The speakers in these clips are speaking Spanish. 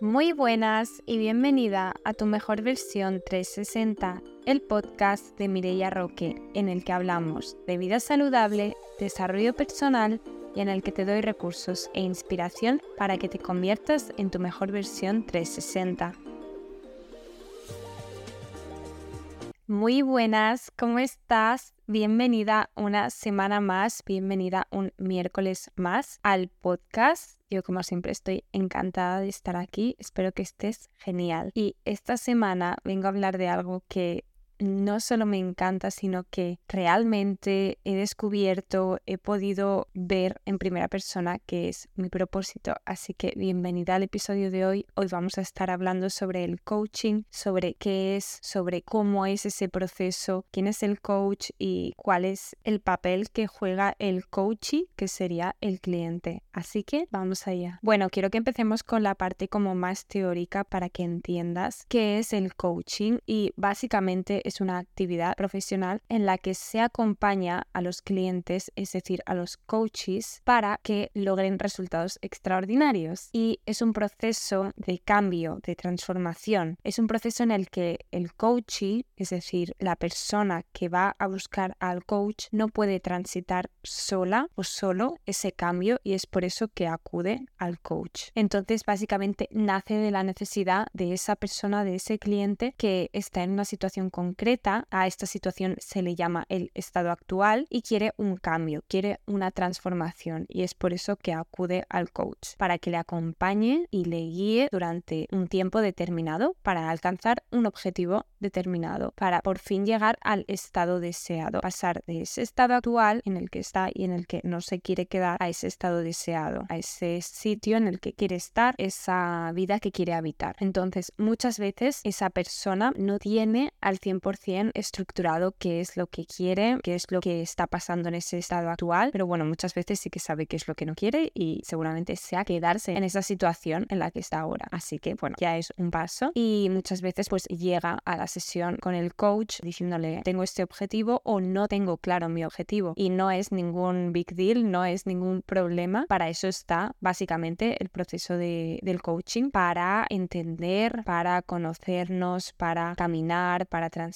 Muy buenas y bienvenida a tu mejor versión 360, el podcast de Mireia Roque, en el que hablamos de vida saludable, desarrollo personal y en el que te doy recursos e inspiración para que te conviertas en tu mejor versión 360. Muy buenas, ¿cómo estás? Bienvenida una semana más, bienvenida un miércoles más al podcast. Yo como siempre estoy encantada de estar aquí, espero que estés genial. Y esta semana vengo a hablar de algo que no solo me encanta, sino que realmente he descubierto, he podido ver en primera persona que es mi propósito. Así que bienvenida al episodio de hoy. Hoy vamos a estar hablando sobre el coaching, sobre qué es, sobre cómo es ese proceso, quién es el coach y cuál es el papel que juega el coachee, que sería el cliente. Así que vamos allá. Bueno, quiero que empecemos con la parte como más teórica para que entiendas qué es el coaching y básicamente es una actividad profesional en la que se acompaña a los clientes, es decir, a los coaches, para que logren resultados extraordinarios. Y es un proceso de cambio, de transformación. Es un proceso en el que el coachee, es decir, la persona que va a buscar al coach, no puede transitar sola o solo ese cambio y es por eso que acude al coach. Entonces, básicamente nace de la necesidad de esa persona, de ese cliente que está en una situación con concreta a esta situación se le llama el estado actual y quiere un cambio, quiere una transformación y es por eso que acude al coach, para que le acompañe y le guíe durante un tiempo determinado para alcanzar un objetivo determinado, para por fin llegar al estado deseado, pasar de ese estado actual en el que está y en el que no se quiere quedar a ese estado deseado, a ese sitio en el que quiere estar, esa vida que quiere habitar. Entonces, muchas veces esa persona no tiene al 100% estructurado qué es lo que quiere, qué es lo que está pasando en ese estado actual, pero bueno, muchas veces sí que sabe qué es lo que no quiere y seguramente sea quedarse en esa situación en la que está ahora. Así que bueno, ya es un paso y muchas veces pues llega a la sesión con el coach diciéndole tengo este objetivo o no tengo claro mi objetivo y no es ningún big deal, no es ningún problema. Para eso está básicamente el proceso de, del coaching, para entender, para conocernos, para caminar, para transformar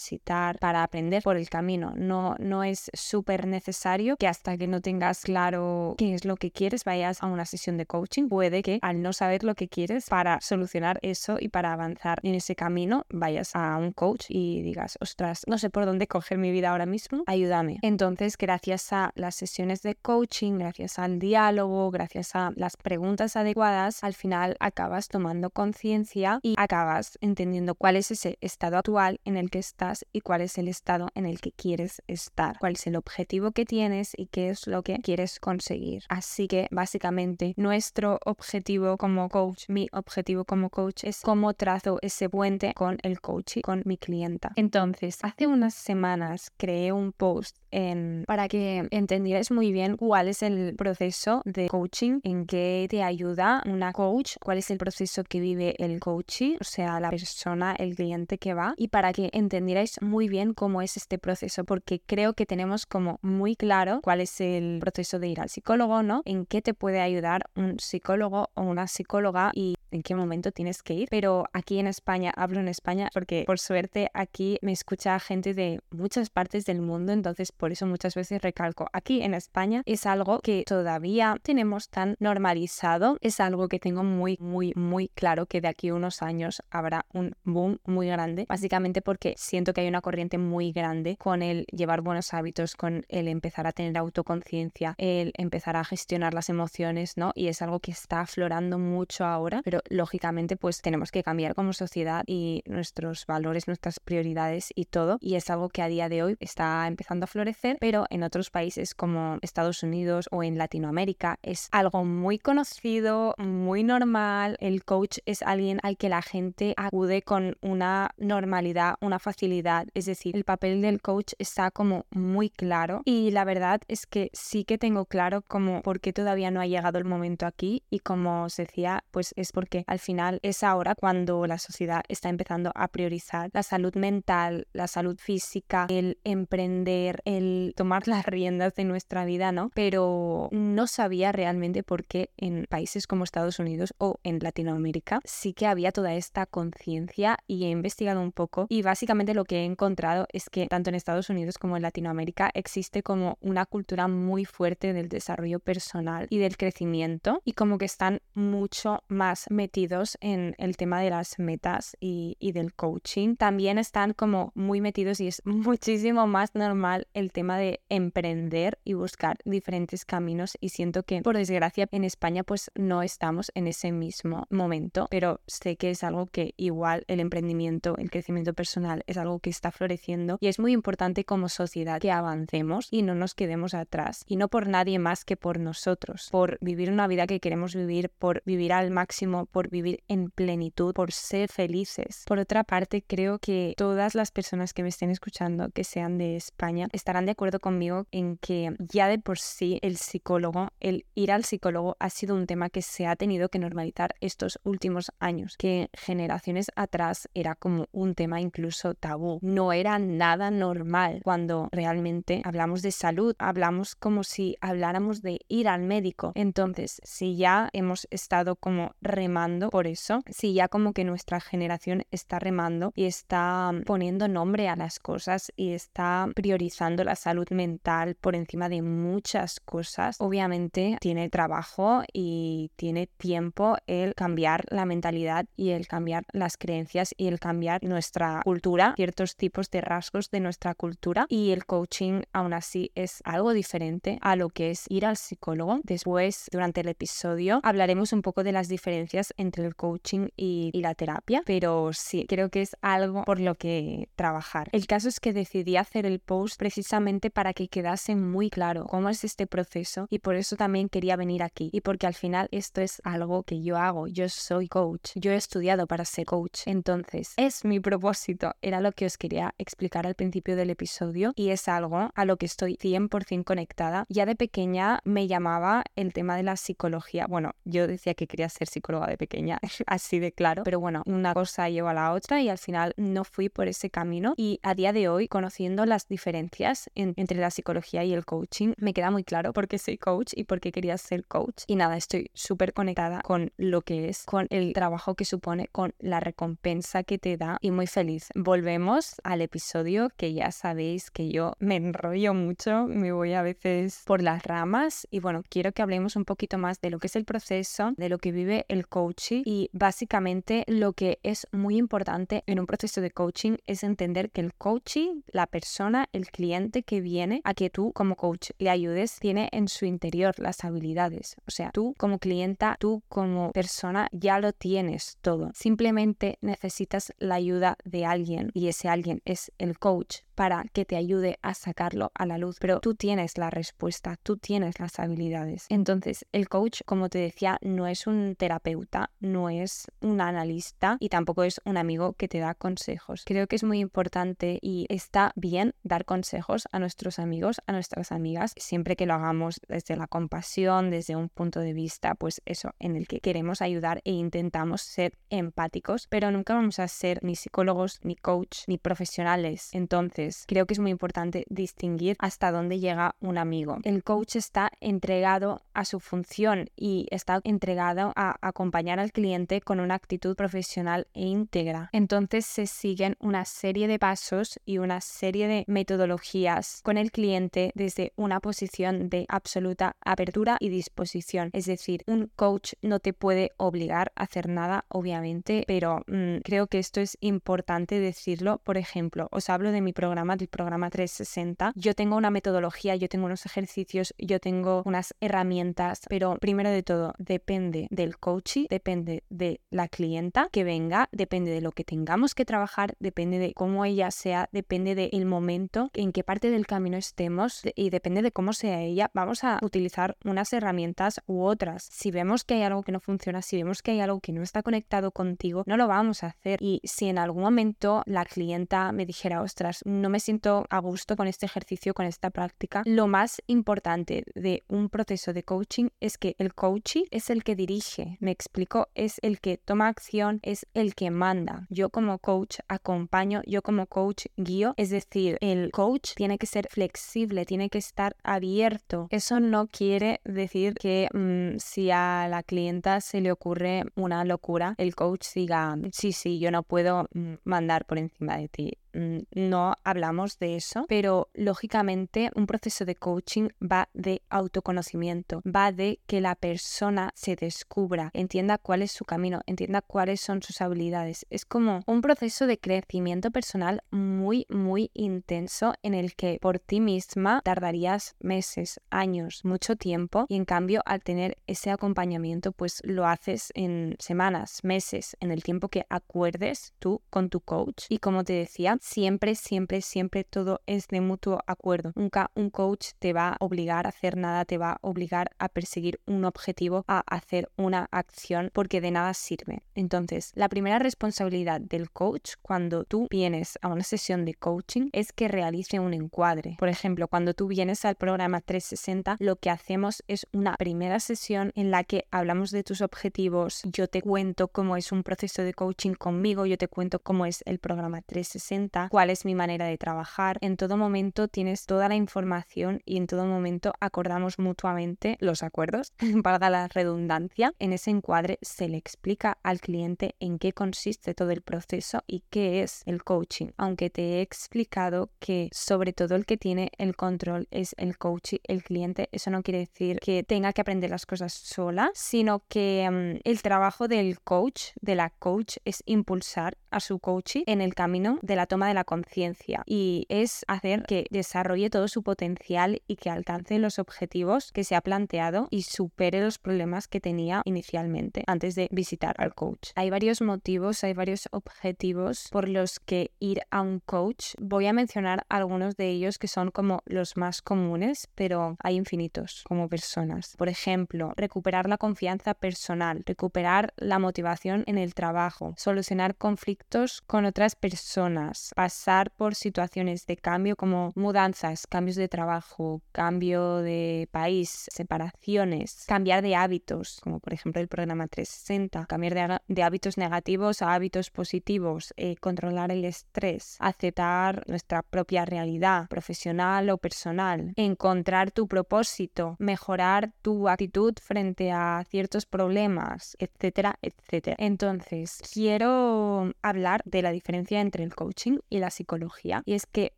para aprender por el camino. No, no es súper necesario que hasta que no tengas claro qué es lo que quieres vayas a una sesión de coaching. Puede que al no saber lo que quieres para solucionar eso y para avanzar en ese camino vayas a un coach y digas, ostras, no sé por dónde coger mi vida ahora mismo, ayúdame. Entonces, gracias a las sesiones de coaching, gracias al diálogo, gracias a las preguntas adecuadas, al final acabas tomando conciencia y acabas entendiendo cuál es ese estado actual en el que estás y cuál es el estado en el que quieres estar, cuál es el objetivo que tienes y qué es lo que quieres conseguir. Así que básicamente nuestro objetivo como coach, mi objetivo como coach es cómo trazo ese puente con el coach y con mi clienta. Entonces, hace unas semanas creé un post en, para que entendierais muy bien cuál es el proceso de coaching, en qué te ayuda una coach, cuál es el proceso que vive el coach, o sea, la persona, el cliente que va, y para que entendierais muy bien cómo es este proceso, porque creo que tenemos como muy claro cuál es el proceso de ir al psicólogo, ¿no? En qué te puede ayudar un psicólogo o una psicóloga y en qué momento tienes que ir. Pero aquí en España, hablo en España porque por suerte aquí me escucha gente de muchas partes del mundo, entonces por eso muchas veces recalco, aquí en España es algo que todavía tenemos tan normalizado, es algo que tengo muy, muy, muy claro que de aquí a unos años habrá un boom muy grande, básicamente porque siento que hay una corriente muy grande con el llevar buenos hábitos, con el empezar a tener autoconciencia, el empezar a gestionar las emociones, ¿no? Y es algo que está aflorando mucho ahora, pero lógicamente pues tenemos que cambiar como sociedad y nuestros valores, nuestras prioridades y todo. Y es algo que a día de hoy está empezando a florecer, pero en otros países como Estados Unidos o en Latinoamérica es algo muy conocido, muy normal. El coach es alguien al que la gente acude con una normalidad, una facilidad Es decir, el papel del coach está como muy claro y la verdad es que sí que tengo claro como por qué todavía no ha llegado el momento aquí y como os decía, pues es porque al final es ahora cuando la sociedad está empezando a priorizar la salud mental, la salud física, el emprender, el tomar las riendas de nuestra vida, ¿no? Pero no sabía realmente por qué en países como Estados Unidos o en Latinoamérica sí que había toda esta conciencia y he investigado un poco y básicamente lo que he encontrado es que tanto en Estados Unidos como en Latinoamérica existe como una cultura muy fuerte del desarrollo personal y del crecimiento y como que están mucho más metidos en el tema de las metas y, y del coaching. También están como muy metidos y es muchísimo más normal el tema de emprender y buscar diferentes caminos y siento que por desgracia en España pues no estamos en ese mismo momento, pero sé que es algo que igual el emprendimiento, el crecimiento personal es algo que está floreciendo y es muy importante como sociedad que avancemos y no nos quedemos atrás y no por nadie más que por nosotros, por vivir una vida que queremos vivir, por vivir al máximo, por vivir en plenitud, por ser felices. Por otra parte, creo que todas las personas que me estén escuchando, que sean de España, estarán de acuerdo conmigo en que ya de por sí el psicólogo, el ir al psicólogo ha sido un tema que se ha tenido que normalizar estos últimos años, que generaciones atrás era como un tema incluso tabú, no era nada normal cuando realmente hablamos de salud, hablamos como si habláramos de ir al médico. Entonces, si ya hemos estado como remando por eso, si ya como que nuestra generación está remando y está poniendo nombre a las cosas y está priorizando la salud mental por encima de muchas cosas, obviamente tiene trabajo y tiene tiempo el cambiar la mentalidad y el cambiar las creencias y el cambiar nuestra cultura, ciertos tipos de rasgos de nuestra cultura y el coaching aún así es algo diferente a lo que es ir al psicólogo. Después, durante el episodio, hablaremos un poco de las diferencias entre el coaching y, y la terapia, pero sí, creo que es algo por lo que trabajar. El caso es que decidí hacer el post precisamente para que quedase muy claro cómo es este proceso y por eso también quería venir aquí y porque al final esto es algo que yo hago, yo soy coach, yo he estudiado para ser coach, entonces es mi propósito, era lo que os quería explicar al principio del episodio y es algo a lo que estoy 100% conectada. Ya de pequeña me llamaba el tema de la psicología, bueno, yo decía que quería ser psicóloga de pequeña, así de claro, pero bueno, una cosa lleva a la otra y al final no fui por ese camino y a día de hoy, conociendo las diferencias entre la psicología y el coaching, me queda muy claro por qué soy coach y por qué quería ser coach. Y nada, estoy súper conectada con lo que es, con el trabajo que supone, con la recompensa que te da y muy feliz. Volvemos al episodio que ya sabéis que yo me enrollo mucho, me voy a veces por las ramas y bueno, quiero que hablemos un poquito más de lo que es el proceso, de lo que vive el coaching y básicamente lo que es muy importante en un proceso de coaching es entender que el coaching, la persona, el cliente que viene a que tú como coach le ayudes, tiene en su interior las habilidades. O sea, tú como clienta, tú como persona ya lo tienes todo. Simplemente necesitas la ayuda de alguien y ese alguien es el coach para que te ayude a sacarlo a la luz, pero tú tienes la respuesta, tú tienes las habilidades. Entonces, el coach, como te decía, no es un terapeuta, no es un analista y tampoco es un amigo que te da consejos. Creo que es muy importante y está bien dar consejos a nuestros amigos, a nuestras amigas, siempre que lo hagamos desde la compasión, desde un punto de vista, pues eso, en el que queremos ayudar e intentamos ser empáticos, pero nunca vamos a ser ni psicólogos, ni coach, ni profesionales. Entonces, creo que es muy importante distinguir hasta dónde llega un amigo. El coach está entregado a su función y está entregado a acompañar al cliente con una actitud profesional e íntegra. Entonces se siguen una serie de pasos y una serie de metodologías con el cliente desde una posición de absoluta apertura y disposición. Es decir, un coach no te puede obligar a hacer nada, obviamente, pero mm, creo que esto es importante decirlo. Por ejemplo, os hablo de mi programa del programa 360, yo tengo una metodología, yo tengo unos ejercicios, yo tengo unas herramientas, pero primero de todo, depende del coach, depende de la clienta que venga, depende de lo que tengamos que trabajar, depende de cómo ella sea, depende del momento, en qué parte del camino estemos y depende de cómo sea ella, vamos a utilizar unas herramientas u otras. Si vemos que hay algo que no funciona, si vemos que hay algo que no está conectado contigo, no lo vamos a hacer. Y si en algún momento la clienta me dijera, ostras, no me siento a gusto con este ejercicio, con esta práctica, lo más importante de un proceso de coaching es que el coach es el que dirige, me explico, es el que toma acción, es el que manda. Yo como coach acompaño, yo como coach guío, es decir, el coach tiene que ser flexible, tiene que estar abierto. Eso no quiere decir que mm, si a la clienta se le ocurre una locura, el coach diga, sí, sí, yo no puedo mm, mandar por encima de ti. Mm, no hablamos de eso, pero lógicamente un proceso de coaching va de autoconocimiento, va de que la persona se descubra, entienda cuál es su camino, entienda cuáles son sus habilidades. Es como un proceso de crecimiento personal muy, muy intenso en el que por ti misma tardarías meses, años, mucho tiempo y en cambio al tener ese acompañamiento pues lo haces en semanas, meses, en el tiempo que acuerdes tú con tu coach y como te decía, siempre, siempre, siempre todo es de mutuo acuerdo. Nunca un coach te va a obligar a hacer nada, te va a obligar a perseguir un objetivo, a hacer una acción, porque de nada sirve. Entonces, la primera responsabilidad del coach cuando tú vienes a una sesión de coaching es que realice un encuadre. Por ejemplo, cuando tú vienes al programa 360, lo que hacemos es una primera sesión en la que hablamos de tus objetivos, yo te cuento cómo es un proceso de coaching conmigo, yo te cuento cómo es el programa 360 cuál es mi manera de trabajar. En todo momento tienes toda la información y en todo momento acordamos mutuamente los acuerdos, valga la redundancia. En ese encuadre se le explica al cliente en qué consiste todo el proceso y qué es el coaching. Aunque te he explicado que sobre todo el que tiene el control es el coach, el cliente, eso no quiere decir que tenga que aprender las cosas sola, sino que mm, el trabajo del coach, de la coach, es impulsar a su coach en el camino de la toma de la conciencia y es hacer que desarrolle todo su potencial y que alcance los objetivos que se ha planteado y supere los problemas que tenía inicialmente antes de visitar al coach. Hay varios motivos, hay varios objetivos por los que ir a un coach. Voy a mencionar algunos de ellos que son como los más comunes, pero hay infinitos como personas. Por ejemplo, recuperar la confianza personal, recuperar la motivación en el trabajo, solucionar conflictos con otras personas, pasar por situaciones de cambio como mudanzas, cambios de trabajo, cambio de país, separaciones, cambiar de hábitos, como por ejemplo el programa 360, cambiar de, hábitos negativos a hábitos positivos, eh, controlar el estrés, aceptar nuestra propia realidad profesional o personal, encontrar tu propósito, mejorar tu actitud frente a ciertos problemas, etcétera, etcétera. Entonces, quiero hablar de la diferencia entre el coaching y la psicología. Y es que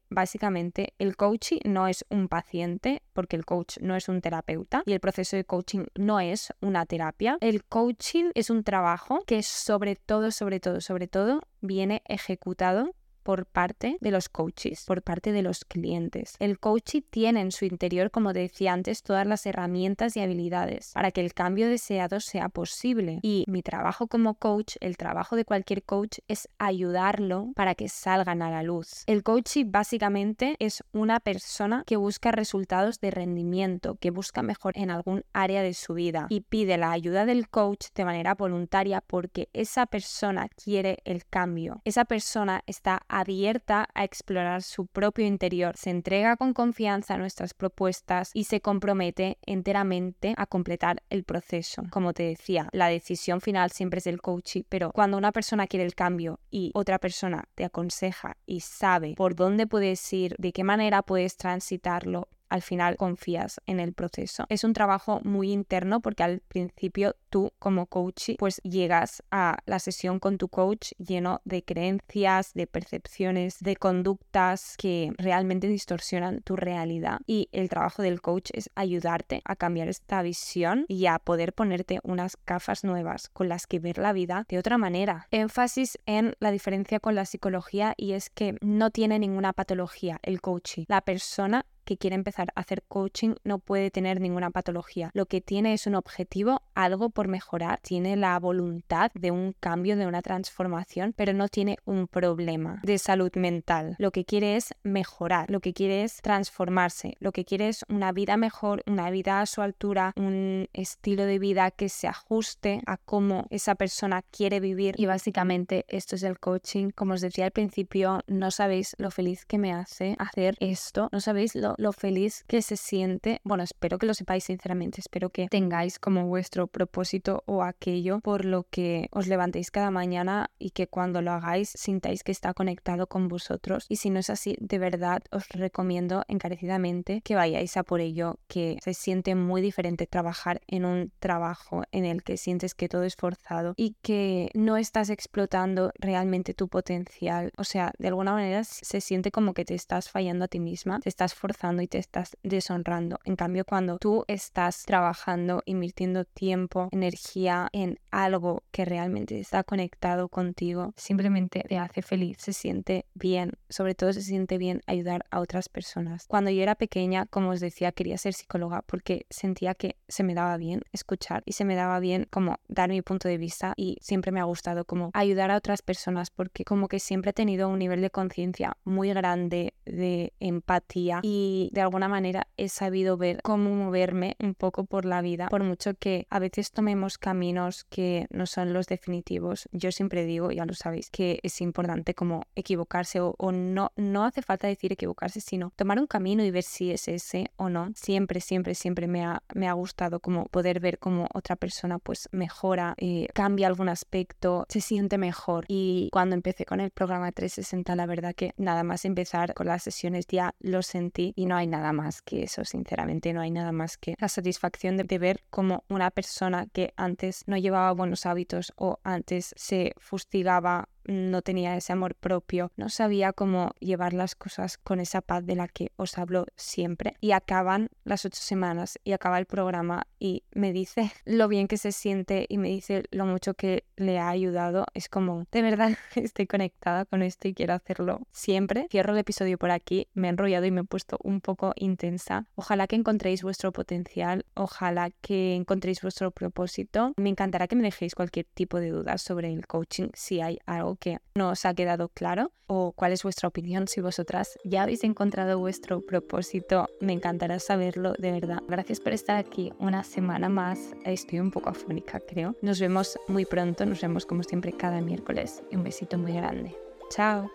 básicamente el coaching no es un paciente, porque el coach no es un terapeuta y el proceso de coaching no es una terapia. El coaching es un trabajo que sobre todo, sobre todo, sobre todo viene ejecutado por parte de los coaches, por parte de los clientes. El coach tiene en su interior, como decía antes, todas las herramientas y habilidades para que el cambio deseado sea posible. Y mi trabajo como coach, el trabajo de cualquier coach, es ayudarlo para que salgan a la luz. El coach básicamente es una persona que busca resultados de rendimiento, que busca mejor en algún área de su vida y pide la ayuda del coach de manera voluntaria porque esa persona quiere el cambio. Esa persona está abierta a explorar su propio interior, se entrega con confianza a nuestras propuestas y se compromete enteramente a completar el proceso. Como te decía, la decisión final siempre es del coach, pero cuando una persona quiere el cambio y otra persona te aconseja y sabe por dónde puedes ir, de qué manera puedes transitarlo, al final confías en el proceso. Es un trabajo muy interno porque al principio tú como coach pues llegas a la sesión con tu coach lleno de creencias, de percepciones, de conductas que realmente distorsionan tu realidad y el trabajo del coach es ayudarte a cambiar esta visión y a poder ponerte unas gafas nuevas con las que ver la vida de otra manera. Énfasis en la diferencia con la psicología y es que no tiene ninguna patología el coaching. La persona que quiere empezar a hacer coaching no puede tener ninguna patología. Lo que tiene es un objetivo, algo por mejorar, tiene la voluntad de un cambio, de una transformación, pero no tiene un problema de salud mental. Lo que quiere es mejorar, lo que quiere es transformarse, lo que quiere es una vida mejor, una vida a su altura, un estilo de vida que se ajuste a cómo esa persona quiere vivir. Y básicamente esto es el coaching. Como os decía al principio, no sabéis lo feliz que me hace hacer esto, no sabéis lo lo feliz que se siente. Bueno, espero que lo sepáis sinceramente, espero que tengáis como vuestro propósito o aquello por lo que os levantéis cada mañana y que cuando lo hagáis sintáis que está conectado con vosotros. Y si no es así, de verdad os recomiendo encarecidamente que vayáis a por ello, que se siente muy diferente trabajar en un trabajo en el que sientes que todo es forzado y que no estás explotando realmente tu potencial. O sea, de alguna manera se siente como que te estás fallando a ti misma, te estás forzando y te estás deshonrando. En cambio, cuando tú estás trabajando, invirtiendo tiempo, energía en algo que realmente está conectado contigo, simplemente te hace feliz, se siente bien, sobre todo se siente bien ayudar a otras personas. Cuando yo era pequeña, como os decía, quería ser psicóloga porque sentía que se me daba bien escuchar y se me daba bien como dar mi punto de vista y siempre me ha gustado como ayudar a otras personas porque como que siempre he tenido un nivel de conciencia muy grande de empatía y de alguna manera he sabido ver cómo moverme un poco por la vida, por mucho que a veces tomemos caminos que no son los definitivos. Yo siempre digo, ya lo sabéis, que es importante como equivocarse o, no, no hace falta decir equivocarse, sino tomar un camino y ver si es ese o no. Siempre, siempre, siempre me ha, me ha gustado como poder ver cómo otra persona pues mejora, eh, cambia algún aspecto, se siente mejor. Y cuando empecé con el programa 360, la verdad que nada más empezar con las sesiones ya lo sentí y no hay nada más que eso, sinceramente, no hay nada más que la satisfacción de, ver cómo una persona que antes no llevaba buenos hábitos o antes se fustigaba no tenía ese amor propio, no sabía cómo llevar las cosas con esa paz de la que os hablo siempre. Y acaban las ocho semanas y acaba el programa y me dice lo bien que se siente y me dice lo mucho que le ha ayudado. Es como, de verdad, estoy conectada con esto y quiero hacerlo siempre. Cierro el episodio por aquí, me he enrollado y me he puesto un poco intensa. Ojalá que encontréis vuestro potencial, ojalá que encontréis vuestro propósito. Me encantará que me dejéis cualquier tipo de dudas sobre el coaching si hay algo que no os ha quedado claro o cuál es vuestra opinión si vosotras ya habéis encontrado vuestro propósito. Me encantará saberlo, de verdad. Gracias por estar aquí una semana más. Estoy un poco afónica, creo. Nos vemos muy pronto, nos vemos como siempre cada miércoles. Un besito muy grande. Chao.